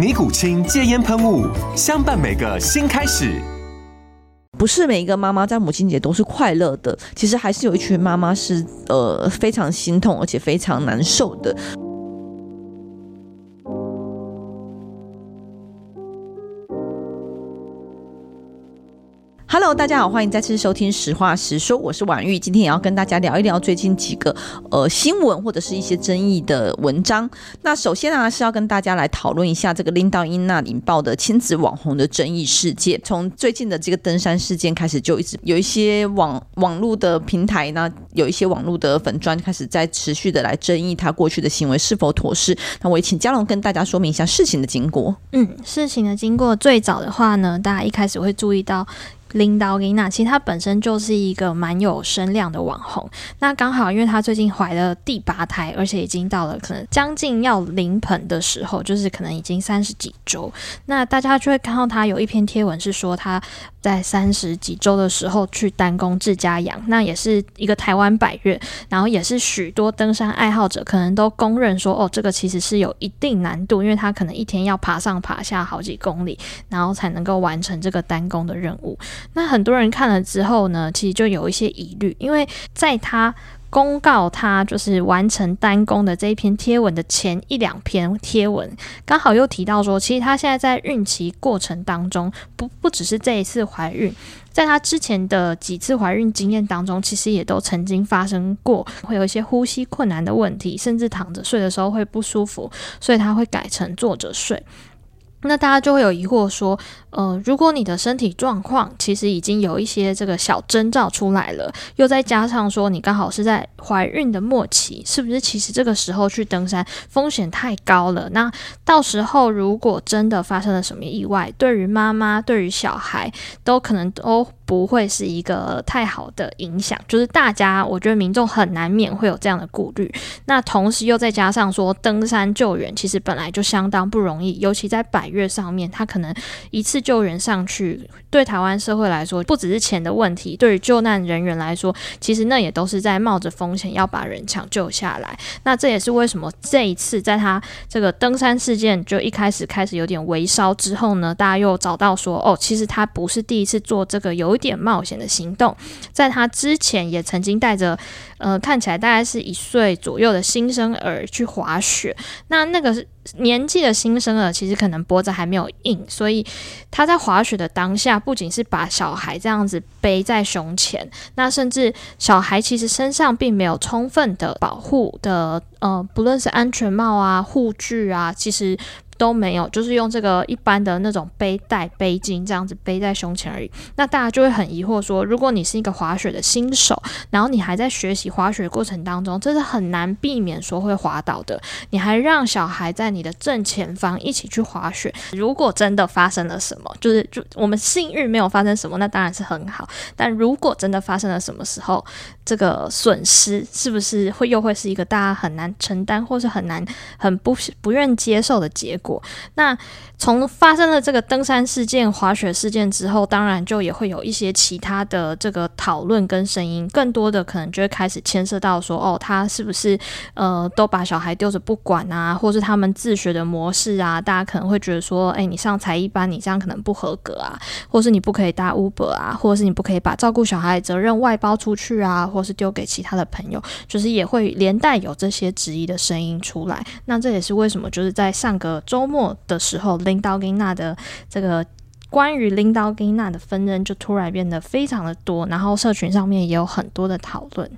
尼古清戒烟喷雾，相伴每个新开始。不是每一个妈妈在母亲节都是快乐的，其实还是有一群妈妈是呃非常心痛，而且非常难受的。大家好，欢迎再次收听《实话实说》，我是婉玉，今天也要跟大家聊一聊最近几个呃新闻或者是一些争议的文章。那首先呢是要跟大家来讨论一下这个林道英娜引爆的亲子网红的争议事件。从最近的这个登山事件开始，就一直有一些网网络的平台呢，有一些网络的粉砖开始在持续的来争议他过去的行为是否妥适。那我也请嘉龙跟大家说明一下事情的经过。嗯，事情的经过最早的话呢，大家一开始会注意到。林导林娜其实她本身就是一个蛮有声量的网红，那刚好因为她最近怀了第八胎，而且已经到了可能将近要临盆的时候，就是可能已经三十几周，那大家就会看到她有一篇贴文是说她在三十几周的时候去单攻志嘉阳，那也是一个台湾百越，然后也是许多登山爱好者可能都公认说哦，这个其实是有一定难度，因为他可能一天要爬上爬下好几公里，然后才能够完成这个单攻的任务。那很多人看了之后呢，其实就有一些疑虑，因为在他公告他就是完成单工的这一篇贴文的前一两篇贴文，刚好又提到说，其实他现在在孕期过程当中，不不只是这一次怀孕，在他之前的几次怀孕经验当中，其实也都曾经发生过，会有一些呼吸困难的问题，甚至躺着睡的时候会不舒服，所以他会改成坐着睡。那大家就会有疑惑说，呃，如果你的身体状况其实已经有一些这个小征兆出来了，又再加上说你刚好是在怀孕的末期，是不是其实这个时候去登山风险太高了？那到时候如果真的发生了什么意外，对于妈妈、对于小孩都可能都不会是一个太好的影响。就是大家，我觉得民众很难免会有这样的顾虑。那同时又再加上说，登山救援其实本来就相当不容易，尤其在百岳上面，他可能一次救援上去，对台湾社会来说，不只是钱的问题，对于救难人员来说，其实那也都是在冒着风险要把人抢救下来。那这也是为什么这一次在他这个登山事件就一开始开始有点微烧之后呢，大家又找到说，哦，其实他不是第一次做这个有一点冒险的行动，在他之前也曾经带着呃看起来大概是一岁左右的新生儿去滑雪，那那个是。年纪的新生儿其实可能脖子还没有硬，所以他在滑雪的当下，不仅是把小孩这样子背在胸前，那甚至小孩其实身上并没有充分的保护的，呃，不论是安全帽啊、护具啊，其实。都没有，就是用这个一般的那种背带、背巾这样子背在胸前而已。那大家就会很疑惑说，如果你是一个滑雪的新手，然后你还在学习滑雪过程当中，这是很难避免说会滑倒的。你还让小孩在你的正前方一起去滑雪，如果真的发生了什么，就是就我们幸运没有发生什么，那当然是很好。但如果真的发生了什么时候，这个损失是不是会又会是一个大家很难承担，或是很难很不不愿接受的结果？那从发生了这个登山事件、滑雪事件之后，当然就也会有一些其他的这个讨论跟声音，更多的可能就会开始牵涉到说，哦，他是不是呃都把小孩丢着不管啊，或是他们自学的模式啊？大家可能会觉得说，哎，你上才艺班，你这样可能不合格啊，或是你不可以搭 Uber 啊，或者是你不可以把照顾小孩的责任外包出去啊，或是丢给其他的朋友，就是也会连带有这些质疑的声音出来。那这也是为什么就是在上个周。周末的时候，林叨音娜的这个关于拎刀给娜的纷争就突然变得非常的多，然后社群上面也有很多的讨论。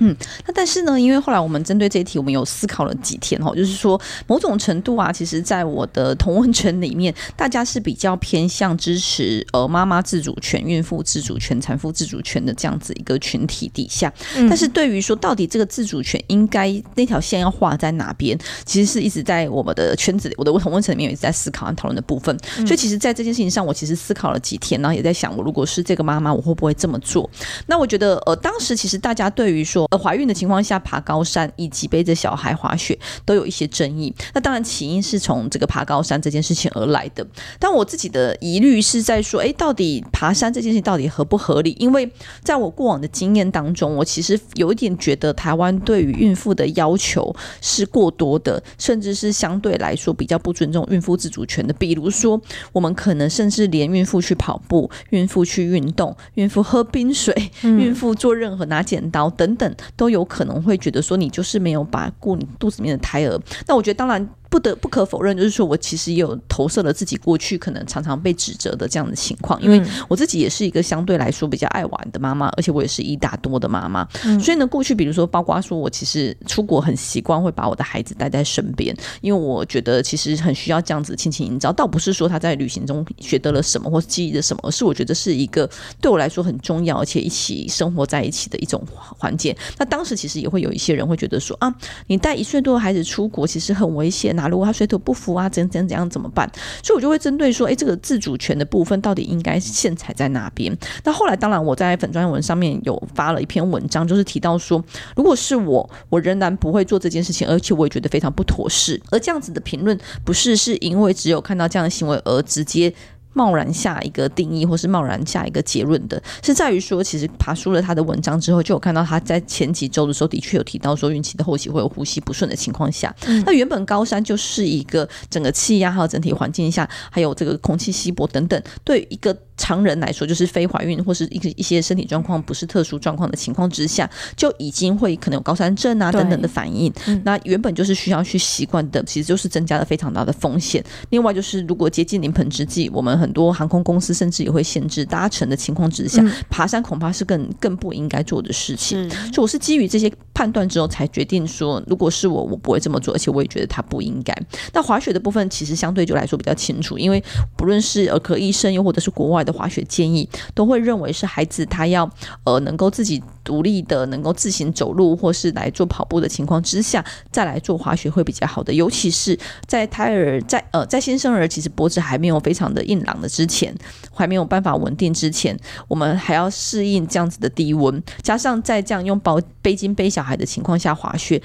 嗯，那但是呢，因为后来我们针对这一题，我们有思考了几天哈，就是说某种程度啊，其实在我的同温层里面，大家是比较偏向支持呃妈妈自主权、孕妇自主权、产妇自主权的这样子一个群体底下。嗯、但是对于说到底这个自主权应该那条线要画在哪边，其实是一直在我们的圈子里，我的同温层里面也一直在思考和讨论的部分。嗯、所以其实，在这件事情上，我其实思考了几天，然后也在想，我如果是这个妈妈，我会不会这么做？那我觉得呃，当时其实大家对于说。呃，怀孕的情况下爬高山以及背着小孩滑雪都有一些争议。那当然起因是从这个爬高山这件事情而来的。但我自己的疑虑是在说，诶，到底爬山这件事情到底合不合理？因为在我过往的经验当中，我其实有一点觉得台湾对于孕妇的要求是过多的，甚至是相对来说比较不尊重孕妇自主权的。比如说，我们可能甚至连孕妇去跑步、孕妇去运动、孕妇喝冰水、孕妇做任何拿剪刀等等。都有可能会觉得说，你就是没有把顾你肚子里面的胎儿。那我觉得当然。不得不可否认，就是说我其实也有投射了自己过去可能常常被指责的这样的情况，因为我自己也是一个相对来说比较爱玩的妈妈，而且我也是一打多的妈妈，所以呢，过去比如说包括说我其实出国很习惯会把我的孩子带在身边，因为我觉得其实很需要这样子亲情营造，倒不是说他在旅行中学得了什么或是记忆的什么，而是我觉得是一个对我来说很重要而且一起生活在一起的一种环节。那当时其实也会有一些人会觉得说啊，你带一岁多的孩子出国其实很危险。那如果他水土不服啊，怎怎怎样怎么办？所以我就会针对说，哎，这个自主权的部分到底应该线踩在哪边？那后来当然我在粉专文上面有发了一篇文章，就是提到说，如果是我，我仍然不会做这件事情，而且我也觉得非常不妥适。而这样子的评论，不是是因为只有看到这样的行为而直接。贸然下一个定义，或是贸然下一个结论的，是在于说，其实爬书了他的文章之后，就有看到他在前几周的时候，的确有提到说，孕期的后期会有呼吸不顺的情况下，嗯、那原本高山就是一个整个气压还有整体环境下，还有这个空气稀薄等等，对一个。常人来说，就是非怀孕或是一个一些身体状况不是特殊状况的情况之下，就已经会可能有高山症啊等等的反应。嗯、那原本就是需要去习惯的，其实就是增加了非常大的风险。另外就是，如果接近临盆之际，我们很多航空公司甚至也会限制搭乘的情况之下，嗯、爬山恐怕是更更不应该做的事情。所以我是基于这些判断之后，才决定说，如果是我，我不会这么做，而且我也觉得它不应该。那滑雪的部分其实相对就来说比较清楚，因为不论是儿科医生又或者是国外的。滑雪建议都会认为是孩子他要呃能够自己独立的能够自行走路或是来做跑步的情况之下再来做滑雪会比较好的，尤其是在胎儿在呃在新生儿其实脖子还没有非常的硬朗的之前，还没有办法稳定之前，我们还要适应这样子的低温，加上在这样用包背巾背小孩的情况下滑雪。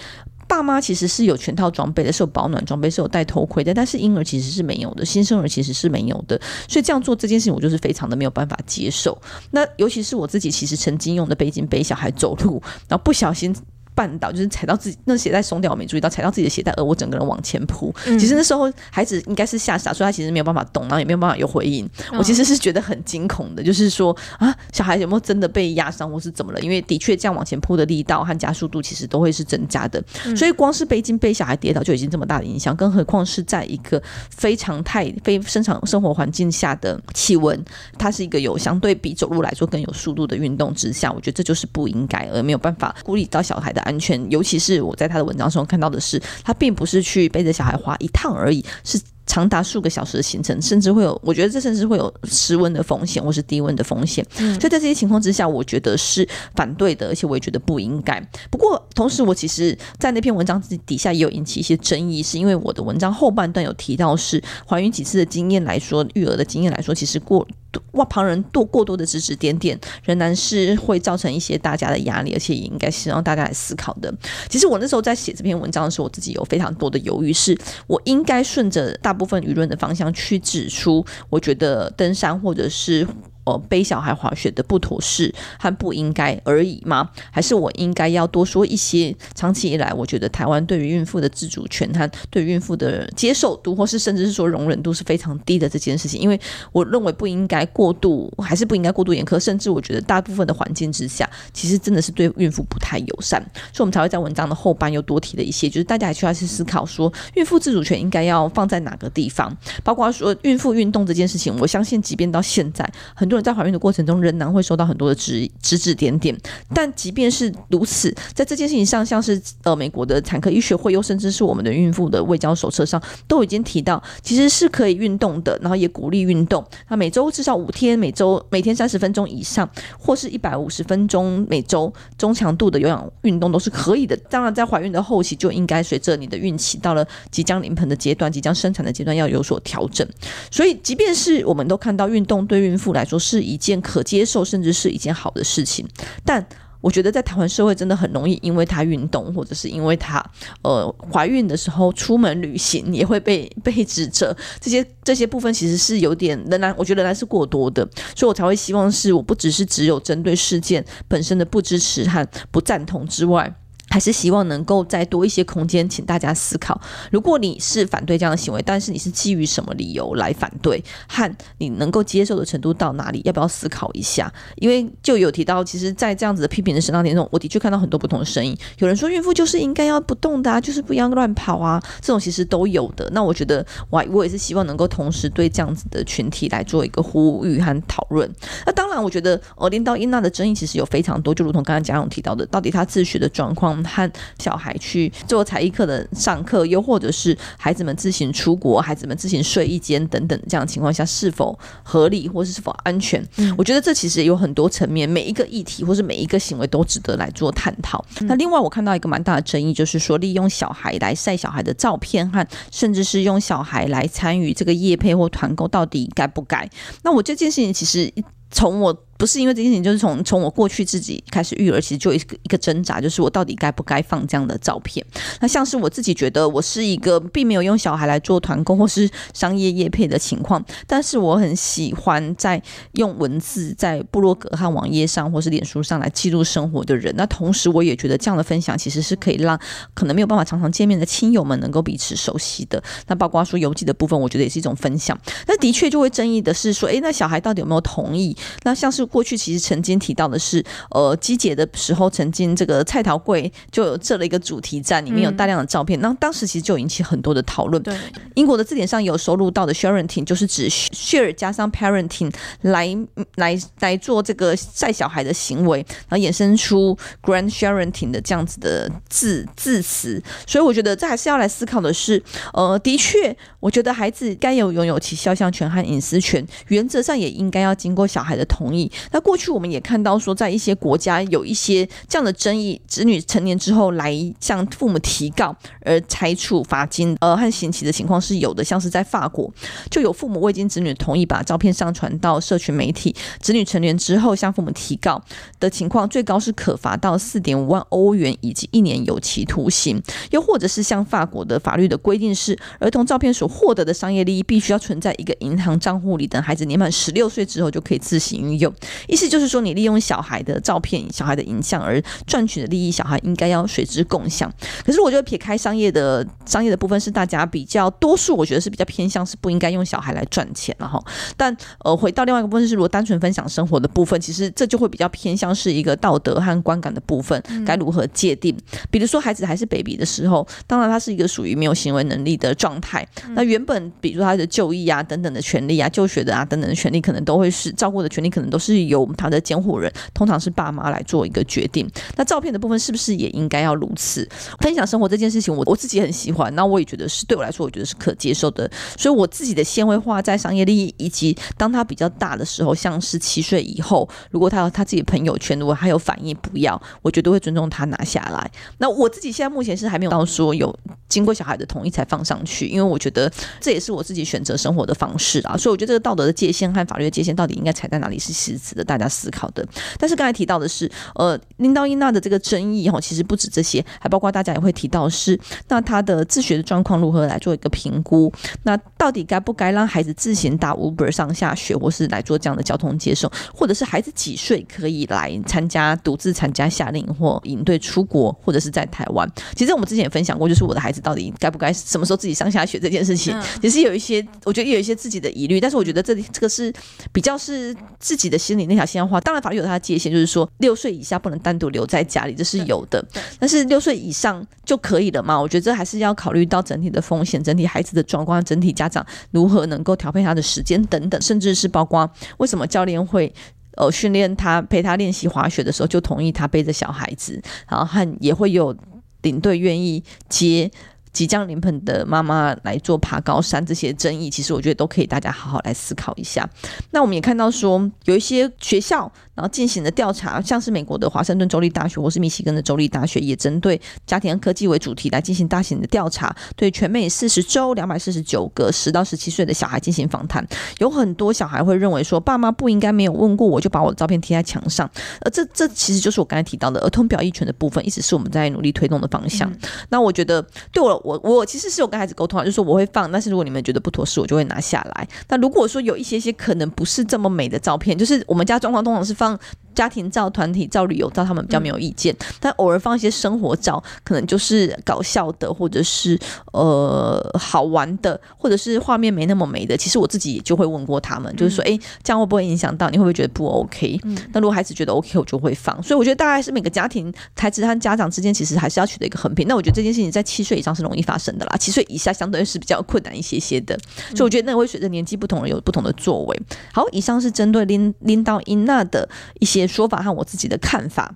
爸妈其实是有全套装备的，是有保暖装备，是有戴头盔的，但是婴儿其实是没有的，新生儿其实是没有的，所以这样做这件事情，我就是非常的没有办法接受。那尤其是我自己，其实曾经用的背巾背小孩走路，然后不小心。绊倒就是踩到自己，那鞋带松掉，我没注意到踩到自己的鞋带，而我整个人往前扑。嗯、其实那时候孩子应该是吓傻，所以他其实没有办法动，然后也没有办法有回应。嗯、我其实是觉得很惊恐的，就是说啊，小孩有没有真的被压伤或是怎么了？因为的确这样往前扑的力道和加速度其实都会是增加的。嗯、所以光是背巾被小孩跌倒就已经这么大的影响，更何况是在一个非常态、非生产生活环境下的气温，它是一个有相对比走路来说更有速度的运动之下，我觉得这就是不应该，而没有办法顾虑到小孩的。安全，尤其是我在他的文章中看到的是，他并不是去背着小孩滑一趟而已，是。长达数个小时的行程，甚至会有，我觉得这甚至会有失温的风险，或是低温的风险。嗯，所以在这些情况之下，我觉得是反对的，而且我也觉得不应该。不过，同时我其实，在那篇文章底下也有引起一些争议，是因为我的文章后半段有提到，是怀孕几次的经验来说，育儿的经验来说，其实过哇，旁人多过多的指指点点，仍然是会造成一些大家的压力，而且也应该是让大家来思考的。其实我那时候在写这篇文章的时候，我自己有非常多的犹豫，是我应该顺着大部分舆论的方向去指出，我觉得登山或者是呃背小孩滑雪的不妥适和不应该而已吗？还是我应该要多说一些？长期以来，我觉得台湾对于孕妇的自主权和对孕妇的接受度，或是甚至是说容忍度是非常低的这件事情，因为我认为不应该过度，还是不应该过度严苛，甚至我觉得大部分的环境之下，其实真的是对孕妇不太友善，所以我们才会在文章的后半又多提了一些，就是大家还需要去思考说，孕妇自主权应该要放在哪个地方，包括说孕妇运动这件事情，我相信即便到现在，很多人在怀孕的过程中仍然会收到很多的指指指点点，但即便是如此，在这件事情上，像是呃美国的产科医学会，又甚至是我们的孕妇的卫教手册上，都已经提到，其实是可以运动的，然后也鼓励运动，那每周至少五天，每周每天三十分钟以上，或是一百五十分钟每周中强度的有氧运动都是可以的。当然，在怀孕的后期就应该随着你的孕期到了即将临盆的阶段，即将生产的阶段要有所调整。所以，即便是我们都看到运动对孕妇来说是一件可接受，甚至是一件好的事情，但我觉得在台湾社会真的很容易，因为她运动，或者是因为她呃怀孕的时候出门旅行，也会被被指责。这些这些部分其实是有点仍然，我觉得仍然是过多的，所以我才会希望是我不只是只有针对事件本身的不支持和不赞同之外。还是希望能够再多一些空间，请大家思考。如果你是反对这样的行为，但是你是基于什么理由来反对，和你能够接受的程度到哪里，要不要思考一下？因为就有提到，其实，在这样子的批评的声浪当中，我的确看到很多不同的声音。有人说，孕妇就是应该要不动的啊，就是不要乱跑啊，这种其实都有的。那我觉得，我我也是希望能够同时对这样子的群体来做一个呼吁和讨论。那当然，我觉得呃，林道英娜的争议其实有非常多，就如同刚刚贾勇提到的，到底她自学的状况。和小孩去做才艺课的上课，又或者是孩子们自行出国，孩子们自行睡一间等等这样的情况下，是否合理或是是否安全？嗯，我觉得这其实有很多层面，每一个议题或是每一个行为都值得来做探讨。嗯。那另外，我看到一个蛮大的争议，就是说利用小孩来晒小孩的照片，和甚至是用小孩来参与这个业配或团购，到底该不该？那我这件事情其实从我。不是因为这件事情，就是从从我过去自己开始育儿，其实就一个一个挣扎，就是我到底该不该放这样的照片。那像是我自己觉得，我是一个并没有用小孩来做团购或是商业业配的情况，但是我很喜欢在用文字在部落格和网页上或是脸书上来记录生活的人。那同时，我也觉得这样的分享其实是可以让可能没有办法常常见面的亲友们能够彼此熟悉的。那包括说邮寄的部分，我觉得也是一种分享。那的确就会争议的是说，诶，那小孩到底有没有同意？那像是。过去其实曾经提到的是，呃，机捷的时候，曾经这个蔡桃贵就有设了一个主题站，里面有大量的照片，那、嗯、当时其实就引起很多的讨论。对，英国的字典上有收录到的 sharenting，就是指 share 加上 parenting 来来来做这个晒小孩的行为，然后衍生出 grandsharenting 的这样子的字字词。所以我觉得这还是要来思考的是，呃，的确，我觉得孩子该有拥有其肖像权和隐私权，原则上也应该要经过小孩的同意。那过去我们也看到说，在一些国家有一些这样的争议，子女成年之后来向父母提告而裁处罚金呃和刑期的情况是有的，像是在法国就有父母未经子女同意把照片上传到社群媒体，子女成年之后向父母提告的情况，最高是可罚到四点五万欧元以及一年有期徒刑。又或者是像法国的法律的规定是，儿童照片所获得的商业利益必须要存在一个银行账户里，等孩子年满十六岁之后就可以自行运用。意思就是说，你利用小孩的照片、小孩的影像而赚取的利益，小孩应该要随之共享。可是，我觉得撇开商业的商业的部分，是大家比较多数，我觉得是比较偏向是不应该用小孩来赚钱，了哈，但呃，回到另外一个部分是，如果单纯分享生活的部分，其实这就会比较偏向是一个道德和观感的部分，该如何界定？比如说，孩子还是 baby 的时候，当然他是一个属于没有行为能力的状态。那原本，比如说他的就医啊等等的权利啊、就学的啊等等的权利，可能都会是照顾的权利，可能都是由他的监护人，通常是爸妈来做一个决定。那照片的部分是不是也应该要如此？分享生活这件事情我，我自己很喜欢，那我也觉得是对我来说，我觉得是可接受的。所以我自己的纤维化在商业利益，以及当他比较大的时候，像是七岁以后，如果他有他自己朋友圈，如果他有反应，不要，我绝对会尊重他拿下来。那我自己现在目前是还没有到说有经过小孩的同意才放上去，因为我觉得这也是我自己选择生活的方式啊。所以我觉得这个道德的界限和法律的界限到底应该踩在在哪里是实质的大家思考的。但是刚才提到的是，呃，林道英娜的这个争议哈，其实不止这些，还包括大家也会提到是，那他的自学的状况如何来做一个评估？那到底该不该让孩子自行打 Uber 上下学，或是来做这样的交通接送，或者是孩子几岁可以来参加独自参加夏令营或营队出国，或者是在台湾？其实我们之前也分享过，就是我的孩子到底该不该什么时候自己上下学这件事情，其实有一些，我觉得也有一些自己的疑虑，但是我觉得这里这个是比较是自己的心里那条线要画。当然法律有它的界限，就是说六岁以下不能单独留在家里，这是有的。但是六岁以上就可以了嘛？我觉得这还是要考虑到整体的风险、整体孩子的状况、整体家长如何能够调配他的时间等等，甚至是包括为什么教练会呃训练他陪他练习滑雪的时候就同意他背着小孩子，然后还也会有领队愿意接。即将临盆的妈妈来做爬高山，这些争议其实我觉得都可以大家好好来思考一下。那我们也看到说，有一些学校然后进行的调查，像是美国的华盛顿州立大学或是密西根的州立大学，也针对家庭科技为主题来进行大型的调查，对全美四十州两百四十九个十到十七岁的小孩进行访谈。有很多小孩会认为说，爸妈不应该没有问过我就把我的照片贴在墙上，而这这其实就是我刚才提到的儿童表意权的部分，一直是我们在努力推动的方向。那我觉得对我。我我其实是有跟孩子沟通啊，就是说我会放，但是如果你们觉得不妥适，我就会拿下来。那如果说有一些些可能不是这么美的照片，就是我们家状况通常是放方家庭照、团体照、旅游照，他们比较没有意见。嗯、但偶尔放一些生活照，可能就是搞笑的，或者是呃好玩的，或者是画面没那么美的，其实我自己就会问过他们，嗯、就是说，哎，这样会不会影响到？你会不会觉得不 OK？嗯、那如果孩子觉得 OK，我就会放。所以我觉得大概是每个家庭孩子和家长之间，其实还是要取得一个衡平。那我觉得这件事情在七岁以上是容易发生的啦，七岁以下相对是比较困难一些些的，所以我觉得那会随着年纪不同而有不同的作为。好，以上是针对拎拎到英娜的一些说法和我自己的看法。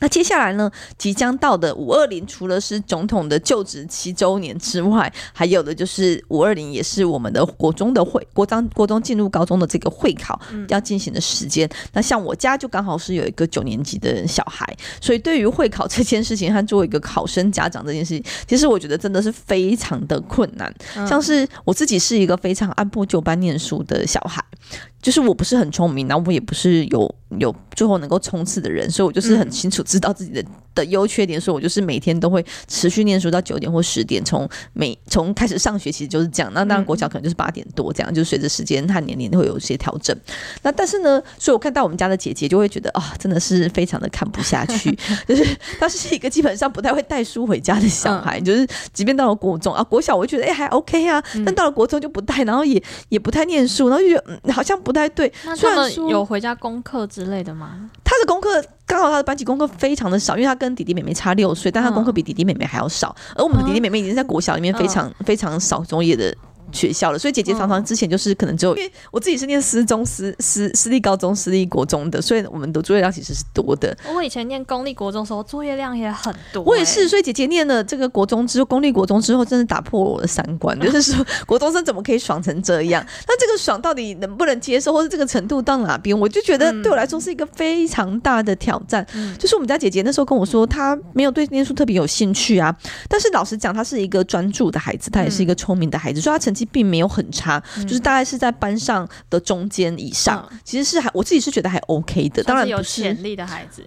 那接下来呢，即将到的五二零，除了是总统的就职七周年之外，还有的就是五二零，也是我们的国中的会国中国中进入高中的这个会考要进行的时间。嗯、那像我家就刚好是有一个九年级的小孩，所以对于会考这件事情，和作为一个考生家长这件事情，其实我觉得真的是非常的困难。嗯、像是我自己是一个非常按部就班念书的小孩。就是我不是很聪明，然后我也不是有有最后能够冲刺的人，所以我就是很清楚知道自己的的优缺点，所以我就是每天都会持续念书到九点或十点，从每从开始上学其实就是这样。那当然国小可能就是八点多这样，就随着时间和年龄会有一些调整。那但是呢，所以我看到我们家的姐姐就会觉得啊、哦，真的是非常的看不下去，就是她是一个基本上不太会带书回家的小孩，就是即便到了国中啊，国小我就觉得哎还 OK 啊，但到了国中就不带，然后也也不太念书，然后就觉得嗯好像不。太对，那他们有回家功课之类的吗？他的功课刚好他的班级功课非常的少，因为他跟弟弟妹妹差六岁，但他功课比弟弟妹妹还要少。而我们的弟弟妹妹已经在国小里面非常非常少作业的。学校了，所以姐姐常常之前就是可能只有，因为我自己是念私中、私私私立高中、私立国中的，所以我们的作业量其实是多的。我以前念公立国中的时候，作业量也很多、欸。我也是，所以姐姐念了这个国中之后，公立国中之后，真的打破我的三观，就是说国中生怎么可以爽成这样？那这个爽到底能不能接受，或者这个程度到哪边？我就觉得对我来说是一个非常大的挑战。嗯、就是我们家姐姐那时候跟我说，她没有对念书特别有兴趣啊，但是老实讲，她是一个专注的孩子，她也是一个聪明的孩子，所以她成绩并没有很差。他就是大概是在班上的中间以上，嗯、其实是还我自己是觉得还 OK 的，当然有潜力的孩子。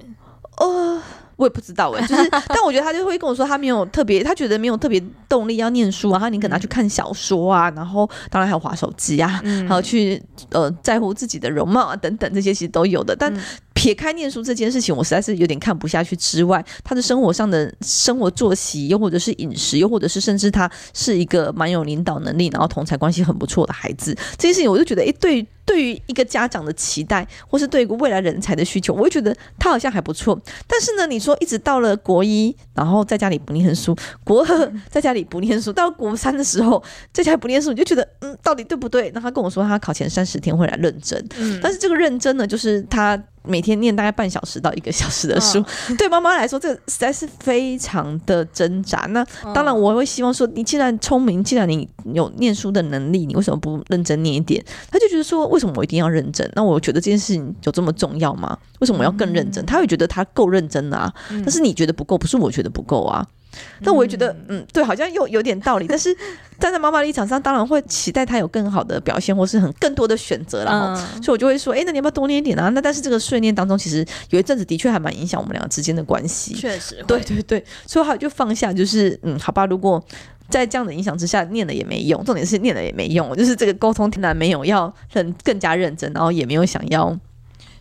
呃，我也不知道哎、欸，就是，但我觉得他就会跟我说，他没有特别，他觉得没有特别动力要念书啊，他宁可拿去看小说啊，然后当然还有划手机啊，还有去呃在乎自己的容貌啊等等这些其实都有的，但。撇开念书这件事情，我实在是有点看不下去。之外，他的生活上的生活作息，又或者是饮食，又或者是甚至他是一个蛮有领导能力，然后同才关系很不错的孩子，这件事情我就觉得，诶，对，对于一个家长的期待，或是对一个未来人才的需求，我会觉得他好像还不错。但是呢，你说一直到了国一，然后在家里不念书；国二在家里不念书，到国三的时候在家里不念书，你就觉得，嗯，到底对不对？那他跟我说，他考前三十天会来认真，嗯，但是这个认真呢，就是他。每天念大概半小时到一个小时的书，对妈妈来说，这个实在是非常的挣扎。那当然，我会希望说，你既然聪明，既然你有念书的能力，你为什么不认真念一点？他就觉得说，为什么我一定要认真？那我觉得这件事情有这么重要吗？为什么我要更认真？他会觉得他够认真啊，但是你觉得不够，不是我觉得不够啊。那我也觉得，嗯，对，好像又有点道理。但是 站在妈妈立场上，当然会期待她有更好的表现，或是很更多的选择。然后，所以我就会说，哎，那你要不要多念一点啊？那但是这个碎念当中，其实有一阵子的确还蛮影响我们两个之间的关系。确实，对对对，所以他就放下，就是嗯，好吧，如果。在这样的影响之下，念了也没用。重点是念了也没用，就是这个沟通听来没有要很更加认真，然后也没有想要，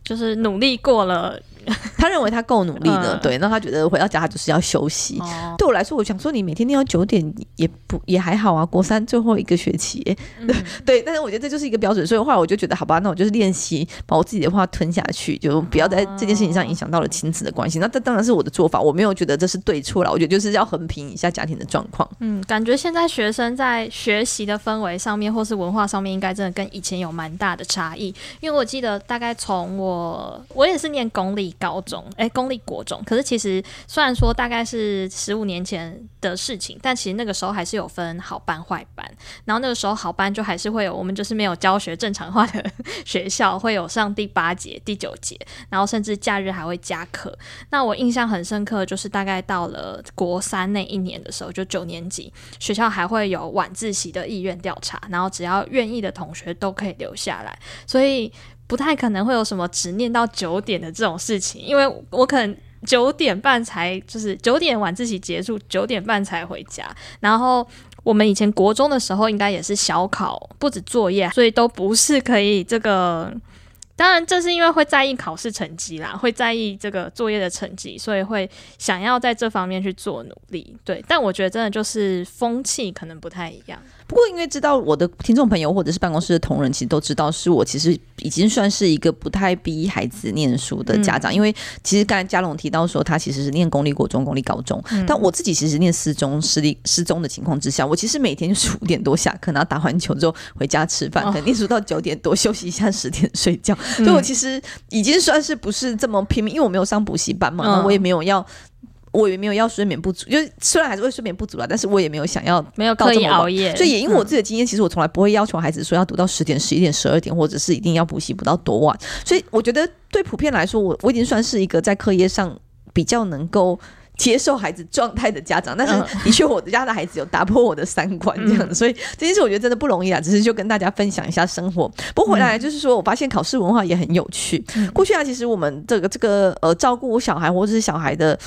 就是努力过了。他认为他够努力的，嗯、对，那他觉得回到家他就是要休息。哦、对我来说，我想说你每天练到九点也不也还好啊。国三最后一个学期，嗯、对，但是我觉得这就是一个标准。所以后来我就觉得，好吧，那我就是练习把我自己的话吞下去，就不要在这件事情上影响到了亲子的关系。哦、那这当然是我的做法，我没有觉得这是对错了。我觉得就是要衡平一下家庭的状况。嗯，感觉现在学生在学习的氛围上面，或是文化上面，应该真的跟以前有蛮大的差异。因为我记得大概从我我也是念公立高中，哎。公立国中，可是其实虽然说大概是十五年前的事情，但其实那个时候还是有分好班坏班。然后那个时候好班就还是会有，我们就是没有教学正常化的学校，会有上第八节、第九节，然后甚至假日还会加课。那我印象很深刻，就是大概到了国三那一年的时候，就九年级，学校还会有晚自习的意愿调查，然后只要愿意的同学都可以留下来。所以。不太可能会有什么执念到九点的这种事情，因为我可能九点半才就是九点晚自习结束，九点半才回家。然后我们以前国中的时候，应该也是小考，不止作业，所以都不是可以这个。当然，这是因为会在意考试成绩啦，会在意这个作业的成绩，所以会想要在这方面去做努力。对，但我觉得真的就是风气可能不太一样。不过，因为知道我的听众朋友或者是办公室的同仁，其实都知道是我其实已经算是一个不太逼孩子念书的家长。嗯、因为其实刚才嘉龙提到说，他其实是念公立国中、公立高中，嗯、但我自己其实念私中、私立、私中的情况之下，我其实每天就是五点多下课，然后打完球之后回家吃饭，可能念书到九点多，休息一下十点睡觉。嗯、所以我其实已经算是不是这么拼命，因为我没有上补习班嘛，那、嗯、我也没有要。我也没有要睡眠不足，就虽然还是会睡眠不足了，但是我也没有想要没有刻意熬夜，所以也因为我自己的经验，嗯、其实我从来不会要求孩子说要读到十点、十一点、十二点，或者是一定要补习补到多晚。所以我觉得对普遍来说，我我已经算是一个在课业上比较能够接受孩子状态的家长。但是的确，我家的孩子有打破我的三观这样子，嗯、所以这件事我觉得真的不容易啊。只是就跟大家分享一下生活。不过回来就是说我发现考试文化也很有趣。嗯、过去啊，其实我们这个这个呃照顾小孩或者是小孩的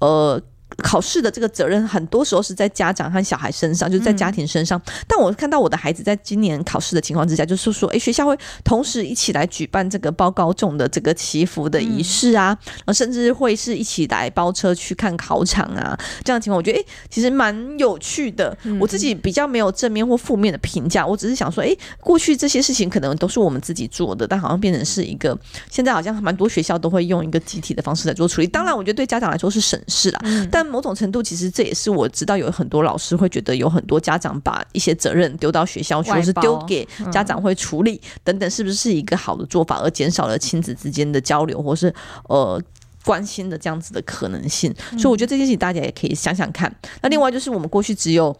呃。考试的这个责任很多时候是在家长和小孩身上，就是在家庭身上。嗯、但我看到我的孩子在今年考试的情况之下，就是说，诶，学校会同时一起来举办这个包高中的这个祈福的仪式啊，嗯、甚至会是一起来包车去看考场啊，这样的情况，我觉得诶，其实蛮有趣的。嗯、我自己比较没有正面或负面的评价，我只是想说，诶，过去这些事情可能都是我们自己做的，但好像变成是一个现在好像蛮多学校都会用一个集体的方式来做处理。当然，我觉得对家长来说是省事啦，嗯、但某种程度，其实这也是我知道有很多老师会觉得有很多家长把一些责任丢到学校去，或是丢给家长会处理等等，是不是一个好的做法，而减少了亲子之间的交流或是呃关心的这样子的可能性？所以我觉得这件事情大家也可以想想看。那另外就是我们过去只有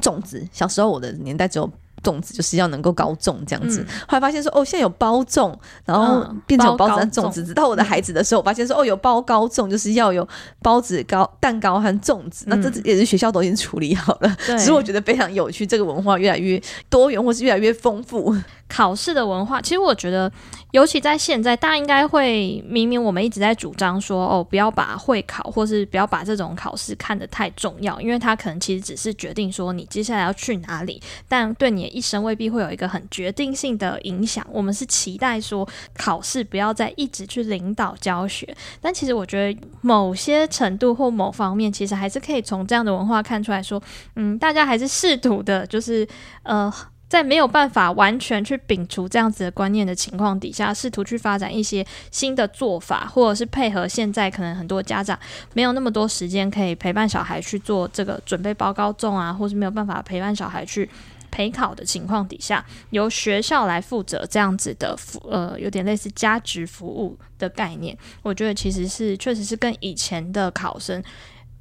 种子，小时候我的年代只有。粽子就是要能够高粽这样子，嗯、后来发现说哦，现在有包粽，然后变成有包子和粽子。直到我的孩子的时候，我发现说哦，有包高粽，就是要有包子、糕蛋糕和粽子。嗯、那这也是学校都已经处理好了，对所以我觉得非常有趣，这个文化越来越多元，或是越来越丰富。考试的文化，其实我觉得，尤其在现在，大家应该会明明我们一直在主张说，哦，不要把会考或是不要把这种考试看得太重要，因为它可能其实只是决定说你接下来要去哪里，但对你的一生未必会有一个很决定性的影响。我们是期待说考试不要再一直去领导教学，但其实我觉得某些程度或某方面，其实还是可以从这样的文化看出来说，嗯，大家还是试图的，就是呃。在没有办法完全去摒除这样子的观念的情况底下，试图去发展一些新的做法，或者是配合现在可能很多家长没有那么多时间可以陪伴小孩去做这个准备报高中啊，或是没有办法陪伴小孩去陪考的情况底下，由学校来负责这样子的服呃，有点类似加值服务的概念，我觉得其实是确实是跟以前的考生。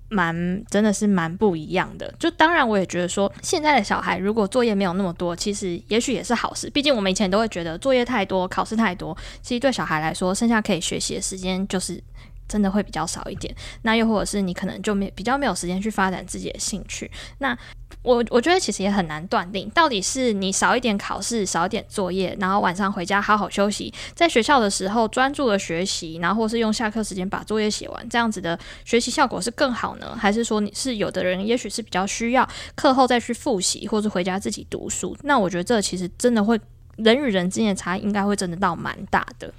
蛮真的是蛮不一样的，就当然我也觉得说，现在的小孩如果作业没有那么多，其实也许也是好事。毕竟我们以前都会觉得作业太多，考试太多，其实对小孩来说，剩下可以学习的时间就是真的会比较少一点。那又或者是你可能就没比较没有时间去发展自己的兴趣。那我我觉得其实也很难断定，到底是你少一点考试，少一点作业，然后晚上回家好好休息，在学校的时候专注的学习，然后或是用下课时间把作业写完，这样子的学习效果是更好呢？还是说你是有的人也许是比较需要课后再去复习，或是回家自己读书？那我觉得这其实真的会人与人之间的差异应该会真的到蛮大的。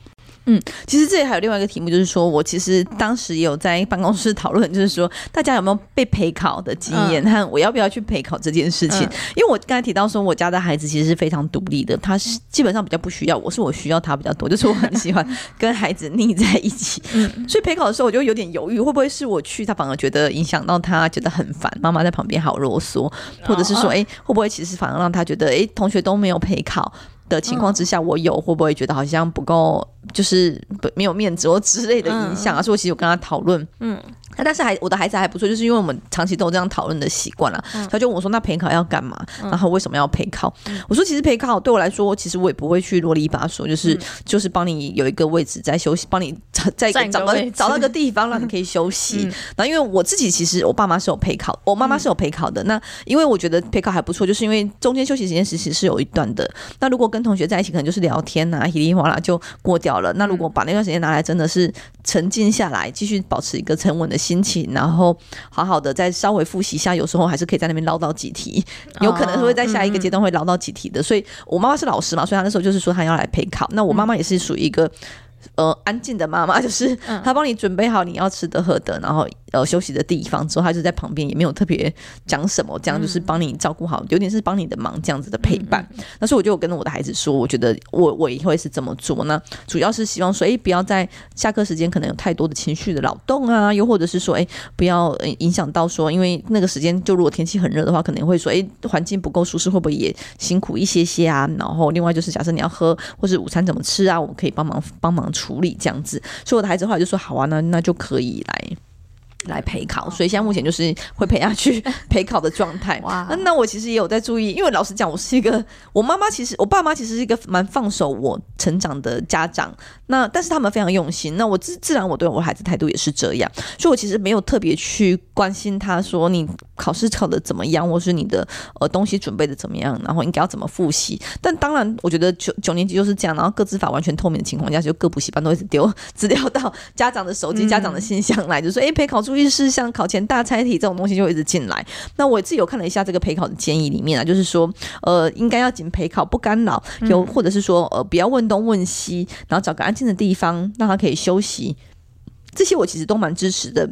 嗯，其实这里还有另外一个题目，就是说我其实当时也有在办公室讨论，就是说大家有没有被陪考的经验，和我要不要去陪考这件事情。因为我刚才提到说，我家的孩子其实是非常独立的，他是基本上比较不需要我，是我需要他比较多，就是我很喜欢跟孩子腻在一起。所以陪考的时候，我就有点犹豫，会不会是我去，他反而觉得影响到他，觉得很烦，妈妈在旁边好啰嗦，或者是说，哎，会不会其实反而让他觉得，哎，同学都没有陪考的情况之下，我有会不会觉得好像不够？就是不没有面子或之类的影响啊，所以我其实有跟他讨论，嗯，但是还我的孩子还不错，就是因为我们长期都有这样讨论的习惯了，他就问我说：“那陪考要干嘛？然后为什么要陪考？”我说：“其实陪考对我来说，其实我也不会去啰里吧嗦，就是就是帮你有一个位置在休息，帮你 在找个找到一个地方让你可以休息。然后因为我自己其实我爸妈是有陪考，我妈妈是有陪考的。那因为我觉得陪考还不错，就是因为中间休息时间其实是有一段的。那如果跟同学在一起，可能就是聊天啊，稀里哗啦就过掉。了，那如果把那段时间拿来，真的是沉静下来，继续保持一个沉稳的心情，然后好好的再稍微复习一下，有时候还是可以在那边捞到几题，有可能会在下一个阶段会捞到几题的。所以我妈妈是老师嘛，所以她那时候就是说她要来陪考。那我妈妈也是属于一个。呃，安静的妈妈就是她帮你准备好你要吃的喝的，然后呃休息的地方之后，他就在旁边也没有特别讲什么，这样就是帮你照顾好，有点是帮你的忙这样子的陪伴。那所以我就跟我的孩子说，我觉得我我也会是这么做。那主要是希望说，哎，不要在下课时间可能有太多的情绪的扰动啊，又或者是说，哎，不要影响到说，因为那个时间就如果天气很热的话，可能会说，哎，环境不够舒适，会不会也辛苦一些些啊？然后另外就是假设你要喝或是午餐怎么吃啊，我们可以帮忙帮忙。处理这样子，所以我的孩子后来就说：“好啊，那那就可以来。”来陪考，所以现在目前就是会陪他去 陪考的状态。哇，那我其实也有在注意，因为老实讲，我是一个我妈妈，其实我爸妈其实是一个蛮放手我成长的家长。那但是他们非常用心，那我自自然我对我孩子态度也是这样，所以我其实没有特别去关心他说你考试考的怎么样，或是你的呃东西准备的怎么样，然后应该要怎么复习。但当然，我觉得九九年级就是这样，然后各自法完全透明的情况下，就各补习班都一直丢资料到家长的手机、家长的信箱来，就说哎陪考。注意事项，考前大猜题这种东西就会一直进来。那我自己有看了一下这个陪考的建议里面啊，就是说，呃，应该要仅陪考不干扰，有或者是说，呃，不要问东问西，然后找个安静的地方让他可以休息。这些我其实都蛮支持的。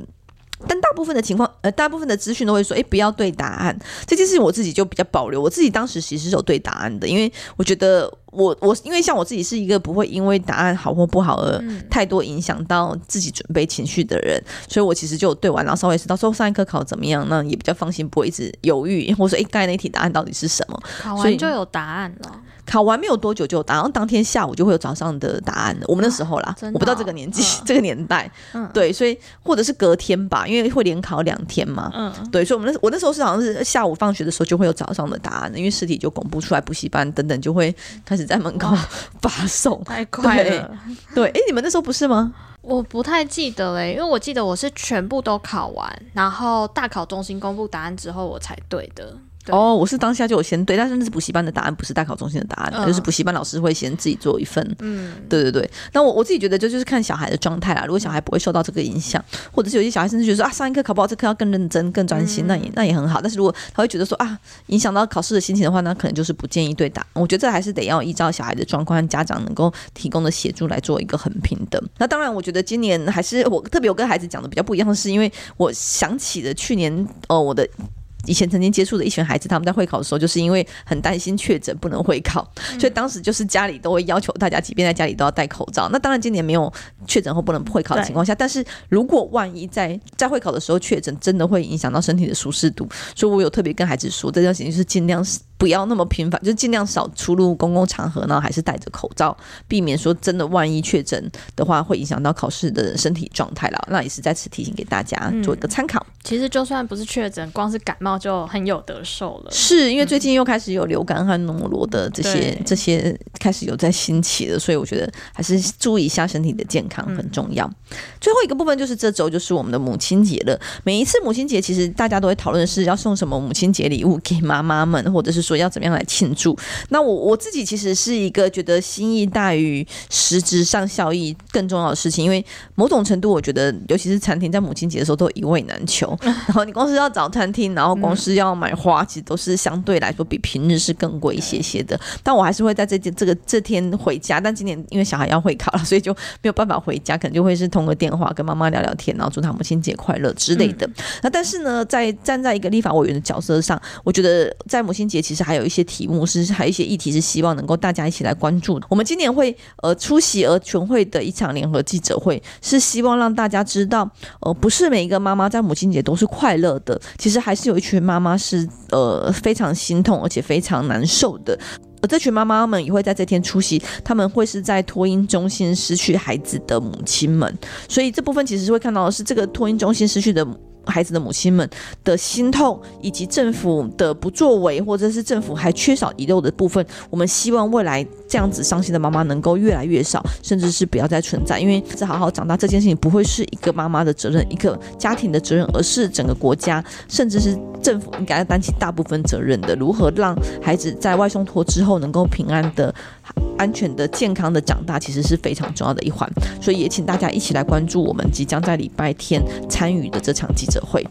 但大部分的情况，呃，大部分的资讯都会说，哎，不要对答案。这件事情我自己就比较保留。我自己当时其实是有对答案的，因为我觉得。我我因为像我自己是一个不会因为答案好或不好而太多影响到自己准备情绪的人，所以我其实就对完，然后稍微知道说上一科考怎么样，那也比较放心，不会一直犹豫，或者说哎，刚才那题答案到底是什么？考完就有答案了。考完没有多久就有答案，当天下午就会有早上的答案了。我们那时候啦，我不知道这个年纪 这个年代，对，所以或者是隔天吧，因为会连考两天嘛，嗯，对，所以我们那我那时候是好像是下午放学的时候就会有早上的答案，因为试题就公布出来，补习班等等就会开始在门口 发送，太快了。对，哎，你们那时候不是吗？我不太记得嘞，因为我记得我是全部都考完，然后大考中心公布答案之后我才对的。哦，我是当下就有先对，但是那是补习班的答案，不是大考中心的答案，嗯、就是补习班老师会先自己做一份。嗯，对对对。那我我自己觉得，就就是看小孩的状态啦。如果小孩不会受到这个影响，或者是有些小孩甚至觉得说啊，上一课考不好，这课要更认真、更专心，那也那也很好。但是如果他会觉得说啊，影响到考试的心情的话，那可能就是不建议对答。我觉得这还是得要依照小孩的状况和家长能够提供的协助来做一个衡平的。那当然，我觉得今年还是我特别有跟孩子讲的比较不一样的是，因为我想起了去年哦，我的。以前曾经接触的一群孩子，他们在会考的时候，就是因为很担心确诊不能会考，所以当时就是家里都会要求大家，即便在家里都要戴口罩。那当然今年没有确诊后不能会考的情况下，但是如果万一在在会考的时候确诊，真的会影响到身体的舒适度，所以我有特别跟孩子说，这件事情就是尽量不要那么频繁，就尽量少出入公共场合，然后还是戴着口罩，避免说真的万一确诊的话，会影响到考试的身体状态了。那也是在此提醒给大家做一个参考。嗯、其实就算不是确诊，光是感冒就很有得受了。是因为最近又开始有流感和诺罗的这些、嗯、这些开始有在兴起了，所以我觉得还是注意一下身体的健康很重要。嗯、最后一个部分就是这周就是我们的母亲节了。每一次母亲节，其实大家都会讨论是要送什么母亲节礼物给妈妈们，或者是说要怎么样来庆祝。那我我自己其实是一个觉得心意大于实质上效益更重要的事情，因为某种程度我觉得，尤其是餐厅在母亲节的时候都一味难求。然后你光是要找餐厅，然后光是要买花，其实都是相对来说比平日是更贵一些些的。但我还是会在这这这个这天回家。但今年因为小孩要会考了，所以就没有办法回家，可能就会是通个电话跟妈妈聊聊天，然后祝她母亲节快乐之类的。嗯、那但是呢，在站在一个立法委员的角色上，我觉得在母亲节其实还有一些题目是，还有一些议题是希望能够大家一起来关注的。我们今年会呃出席儿全会的一场联合记者会，是希望让大家知道，呃，不是每一个妈妈在母亲节都是快乐的，其实还是有一群妈妈是呃非常心痛而且非常难受的。而这群妈妈们也会在这天出席，他们会是在托婴中心失去孩子的母亲们，所以这部分其实是会看到的是这个托婴中心失去的。孩子的母亲们的心痛，以及政府的不作为，或者是政府还缺少遗漏的部分，我们希望未来这样子伤心的妈妈能够越来越少，甚至是不要再存在。因为这好好长大这件事情不会是一个妈妈的责任，一个家庭的责任，而是整个国家，甚至是政府应该要担起大部分责任的。如何让孩子在外送托之后能够平安的？安全的、健康的长大，其实是非常重要的一环，所以也请大家一起来关注我们即将在礼拜天参与的这场记者会。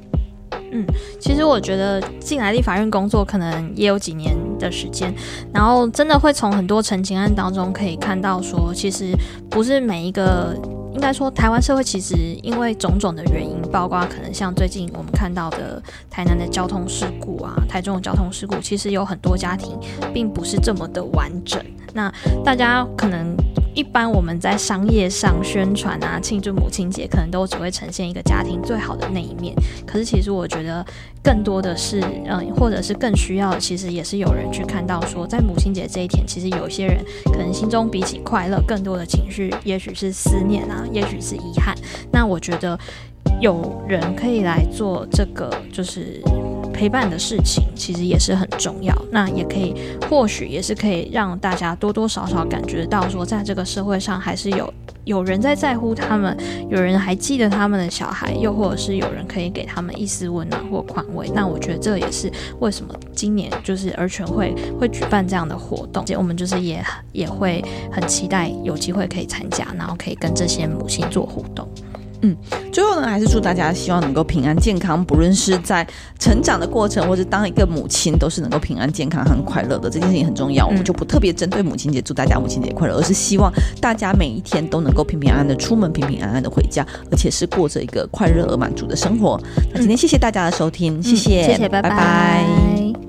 嗯，其实我觉得进来立法院工作可能也有几年的时间，然后真的会从很多陈情案当中可以看到，说其实不是每一个。应该说，台湾社会其实因为种种的原因，包括可能像最近我们看到的台南的交通事故啊，台中的交通事故，其实有很多家庭并不是这么的完整。那大家可能。一般我们在商业上宣传啊，庆祝母亲节，可能都只会呈现一个家庭最好的那一面。可是其实我觉得更多的是，嗯，或者是更需要，其实也是有人去看到说，在母亲节这一天，其实有些人可能心中比起快乐，更多的情绪，也许是思念啊，也许是遗憾。那我觉得有人可以来做这个，就是。陪伴的事情其实也是很重要，那也可以，或许也是可以让大家多多少少感觉到说，在这个社会上还是有有人在在乎他们，有人还记得他们的小孩，又或者是有人可以给他们一丝温暖或宽慰。那我觉得这也是为什么今年就是儿权会会举办这样的活动，我们就是也也会很期待有机会可以参加，然后可以跟这些母亲做互动。嗯，最后呢，还是祝大家希望能够平安健康，不论是在成长的过程，或是当一个母亲，都是能够平安健康很快乐的。这件事情很重要，我们就不特别针对母亲节祝大家母亲节快乐，而是希望大家每一天都能够平平安安的出门，平平安安的回家，而且是过着一个快乐而满足的生活。那今天谢谢大家的收听，谢谢，谢谢，拜拜。拜拜。